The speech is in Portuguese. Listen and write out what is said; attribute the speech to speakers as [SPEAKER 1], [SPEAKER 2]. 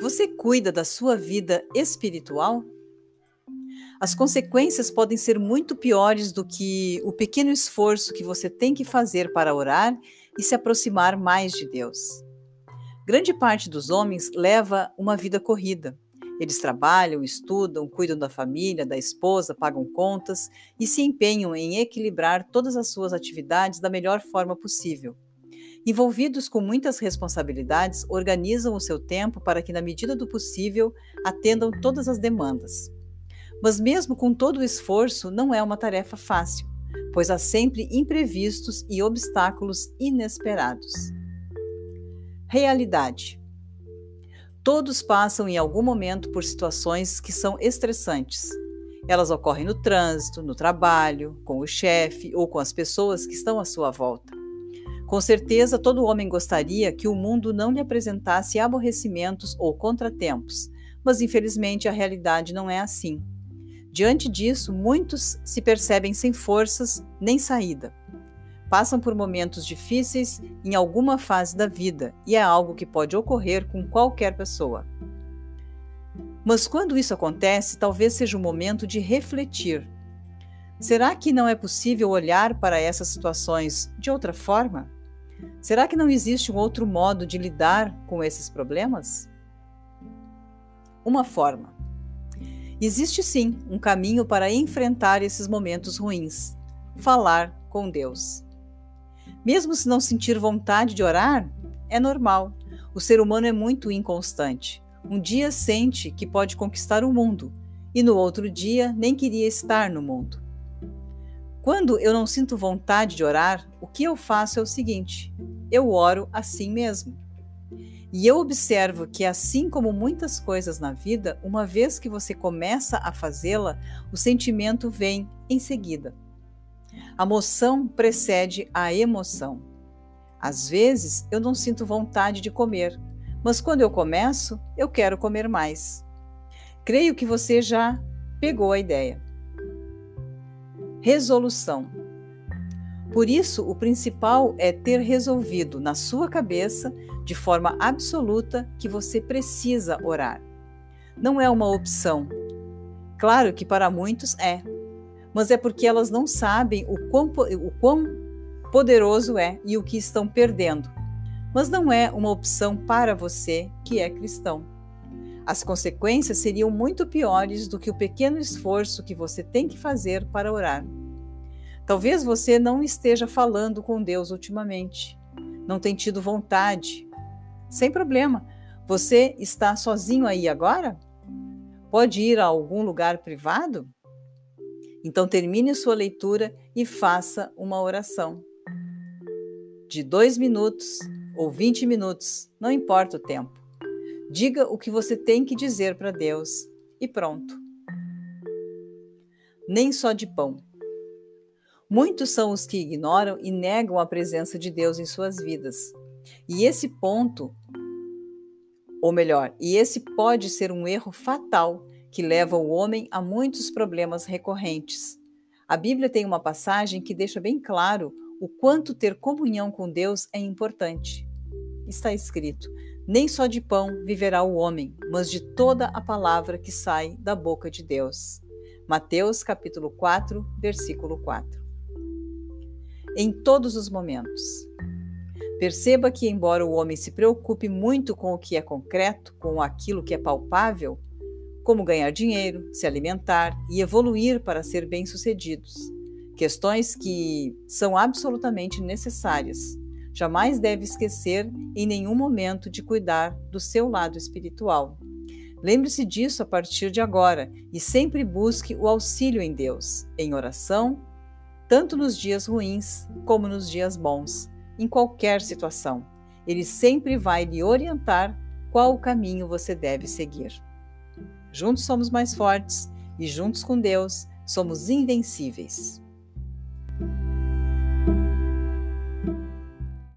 [SPEAKER 1] Você cuida da sua vida espiritual? As consequências podem ser muito piores do que o pequeno esforço que você tem que fazer para orar e se aproximar mais de Deus. Grande parte dos homens leva uma vida corrida. Eles trabalham, estudam, cuidam da família, da esposa, pagam contas e se empenham em equilibrar todas as suas atividades da melhor forma possível. Envolvidos com muitas responsabilidades, organizam o seu tempo para que, na medida do possível, atendam todas as demandas. Mas, mesmo com todo o esforço, não é uma tarefa fácil, pois há sempre imprevistos e obstáculos inesperados. Realidade: Todos passam em algum momento por situações que são estressantes. Elas ocorrem no trânsito, no trabalho, com o chefe ou com as pessoas que estão à sua volta. Com certeza, todo homem gostaria que o mundo não lhe apresentasse aborrecimentos ou contratempos, mas infelizmente a realidade não é assim. Diante disso, muitos se percebem sem forças nem saída. Passam por momentos difíceis em alguma fase da vida e é algo que pode ocorrer com qualquer pessoa. Mas quando isso acontece, talvez seja o momento de refletir. Será que não é possível olhar para essas situações de outra forma? Será que não existe um outro modo de lidar com esses problemas? Uma forma. Existe sim um caminho para enfrentar esses momentos ruins: falar com Deus. Mesmo se não sentir vontade de orar, é normal. O ser humano é muito inconstante. Um dia sente que pode conquistar o mundo e no outro dia nem queria estar no mundo. Quando eu não sinto vontade de orar, que eu faço é o seguinte: eu oro assim mesmo. E eu observo que, assim como muitas coisas na vida, uma vez que você começa a fazê-la, o sentimento vem em seguida. A moção precede a emoção. Às vezes eu não sinto vontade de comer, mas quando eu começo, eu quero comer mais. Creio que você já pegou a ideia. Resolução. Por isso, o principal é ter resolvido na sua cabeça, de forma absoluta, que você precisa orar. Não é uma opção. Claro que para muitos é, mas é porque elas não sabem o quão, o quão poderoso é e o que estão perdendo. Mas não é uma opção para você que é cristão. As consequências seriam muito piores do que o pequeno esforço que você tem que fazer para orar. Talvez você não esteja falando com Deus ultimamente, não tem tido vontade. Sem problema. Você está sozinho aí agora? Pode ir a algum lugar privado? Então termine sua leitura e faça uma oração. De dois minutos ou vinte minutos, não importa o tempo. Diga o que você tem que dizer para Deus e pronto. Nem só de pão. Muitos são os que ignoram e negam a presença de Deus em suas vidas. E esse ponto, ou melhor, e esse pode ser um erro fatal que leva o homem a muitos problemas recorrentes. A Bíblia tem uma passagem que deixa bem claro o quanto ter comunhão com Deus é importante. Está escrito: nem só de pão viverá o homem, mas de toda a palavra que sai da boca de Deus. Mateus capítulo 4, versículo 4. Em todos os momentos. Perceba que, embora o homem se preocupe muito com o que é concreto, com aquilo que é palpável, como ganhar dinheiro, se alimentar e evoluir para ser bem-sucedidos, questões que são absolutamente necessárias jamais deve esquecer em nenhum momento de cuidar do seu lado espiritual. Lembre-se disso a partir de agora e sempre busque o auxílio em Deus, em oração, tanto nos dias ruins como nos dias bons, em qualquer situação. Ele sempre vai lhe orientar qual o caminho você deve seguir. Juntos somos mais fortes e juntos com Deus somos invencíveis.